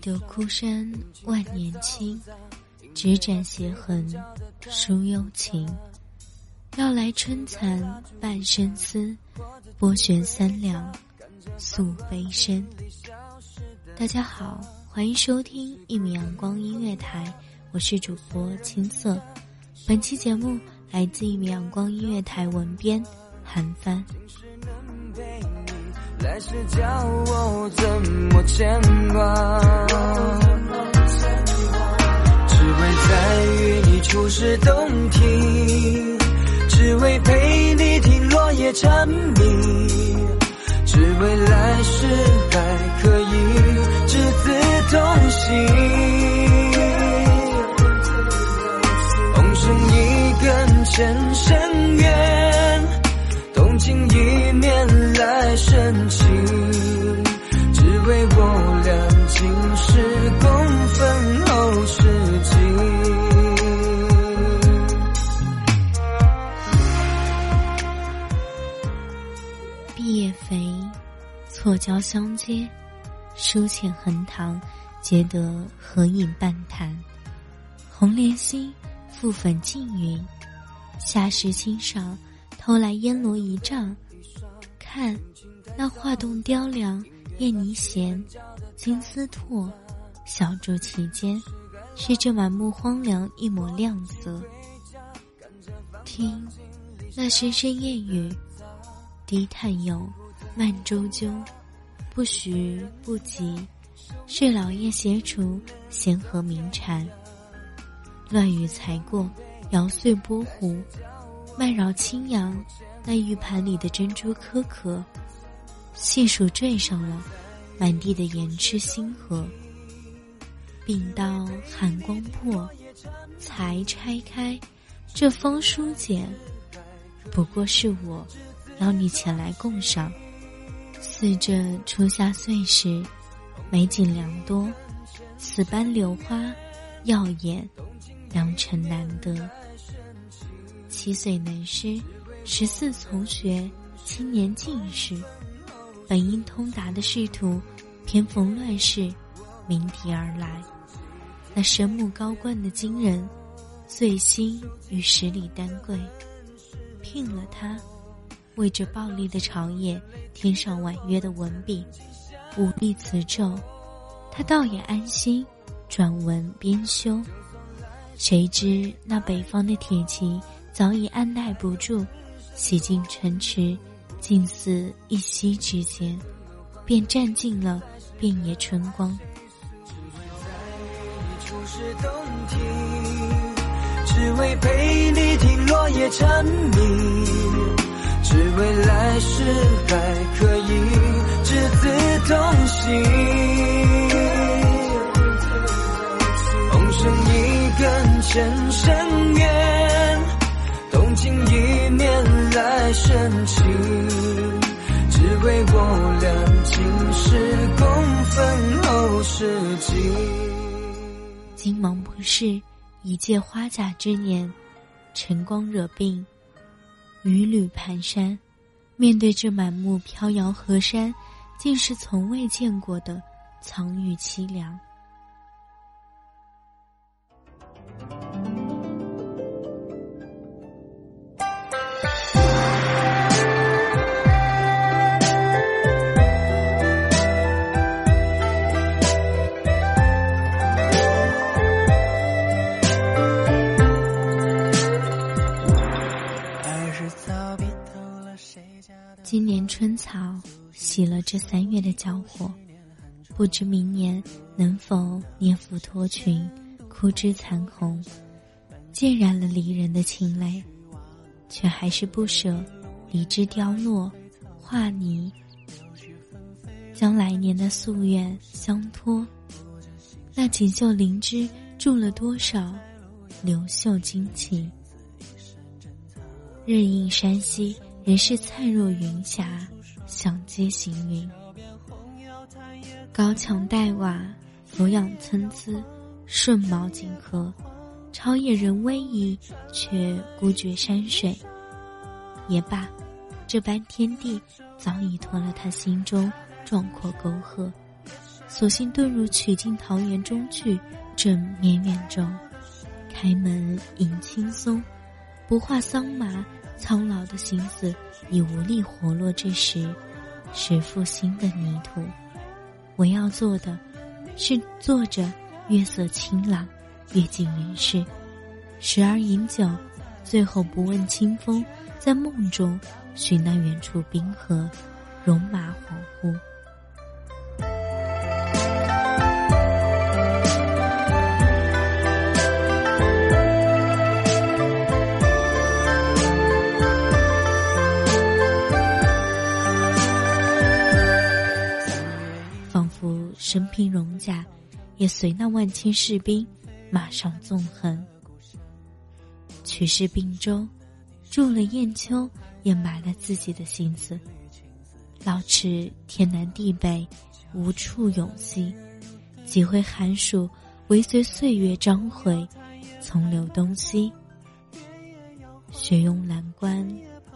立得枯山万年青，只展斜痕书幽情。绕来春蚕半生丝，拨弦三两诉悲声。大家好，欢迎收听一米阳光音乐台，我是主播青涩。本期节目来自一米阳光音乐台文编韩帆。来世叫我怎么牵挂？只为在与你初识洞庭，只为陪你听落叶蝉鸣，只为来世还可以执子同行。红尘一根牵落交相接，书浅横塘，皆得合影半坛。红莲心，覆粉净云，夏时清赏，偷来烟罗一丈。看，那画栋雕梁，燕泥闲，金丝拓，小筑其间，是这满目荒凉一抹亮色。听，那声声燕语。低叹咏，慢周究，不徐不急，是老叶斜除闲和鸣蝉。乱雨才过，摇碎波湖，慢绕轻扬，那玉盘里的珍珠颗颗，细数缀上了满地的盐吃星河。并道寒光破，才拆开这封书简，不过是我。邀你前来共赏，似这初夏岁时，美景良多，此般柳花耀眼，良辰难得。七岁能诗，十四从学，青年进士，本应通达的仕途，偏逢乱世，鸣笛而来。那神目高冠的金人，醉心与十里丹桂，聘了他。为这暴力的朝野添上婉约的文笔，武力辞咒，他倒也安心，转文编修。谁知那北方的铁骑早已按耐不住，洗进城池，近似一夕之间，便占尽了遍野春光。只为陪你听落叶蝉鸣，只为来世还可以执子同行，红绳一根牵深渊，动情一面来深情，只为我俩今世共分后世情。金芒不是一介花甲之年，晨光惹病，屡屡蹒跚。面对这满目飘摇河山，竟是从未见过的苍郁凄凉。春草洗了这三月的娇火，不知明年能否年复脱裙，枯枝残红，浸染了离人的情泪，却还是不舍离枝凋落，化泥，将来年的夙愿相托。那锦绣灵芝住了多少流秀惊奇？日映山溪。人是灿若云霞，响接行云。高墙黛瓦，俯仰参差，顺毛锦河，超越人威仪，却孤绝山水。也罢，这般天地早已脱了他心中壮阔沟壑，索性遁入曲径桃源中去，正绵远中，开门迎青松，不画桑麻。苍老的心思已无力活络之时，是复新的泥土。我要做的，是坐着月色清朗，阅尽人世，时而饮酒，最后不问清风，在梦中寻那远处冰河，戎马恍惚。身披戎甲，也随那万千士兵马上纵横。取士并州，住了雁丘，也埋了自己的心思。老池天南地北，无处永栖。几回寒暑，唯随岁月章回，从流东西。雪拥蓝关，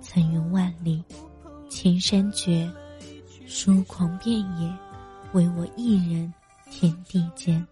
层云万里，千山绝，疏狂遍野。唯我一人，天地间，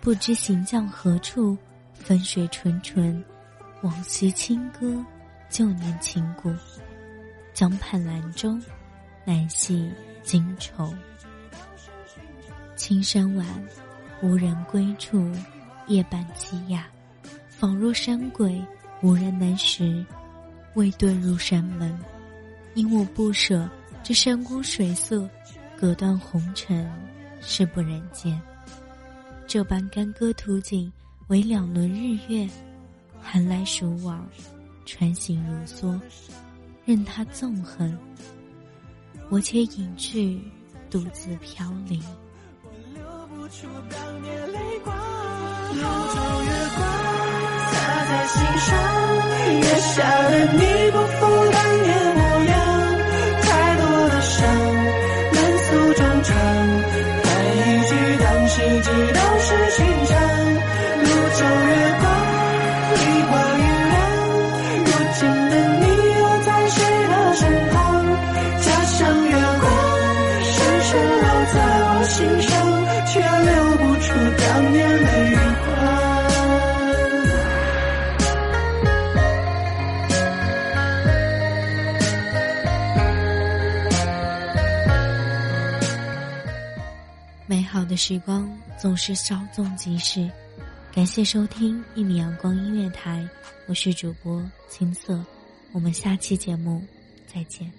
不知行将何处？分水纯纯，往昔清歌，旧年情故。江畔兰舟，难系今愁。青山晚，无人归处，夜半凄哑，仿若山鬼，无人能识。未遁入山门，因我不舍这山光水色。隔断红尘，是不人间。这般干戈图景，为两轮日月，寒来暑往，穿行如梭，任它纵横。我且隐去，独自飘零。月光洒在心上，月下的你不时光总是稍纵即逝，感谢收听一米阳光音乐台，我是主播青色，我们下期节目再见。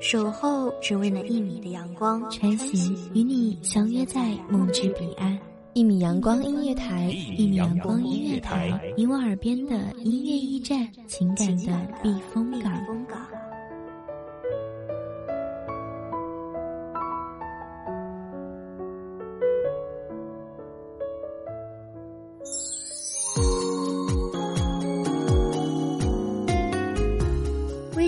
守候只为那一米的阳光，穿行与你相约在梦之彼岸。一米阳光音乐台，一米阳光音乐台，你我耳边的音乐驿站，情感的避风港。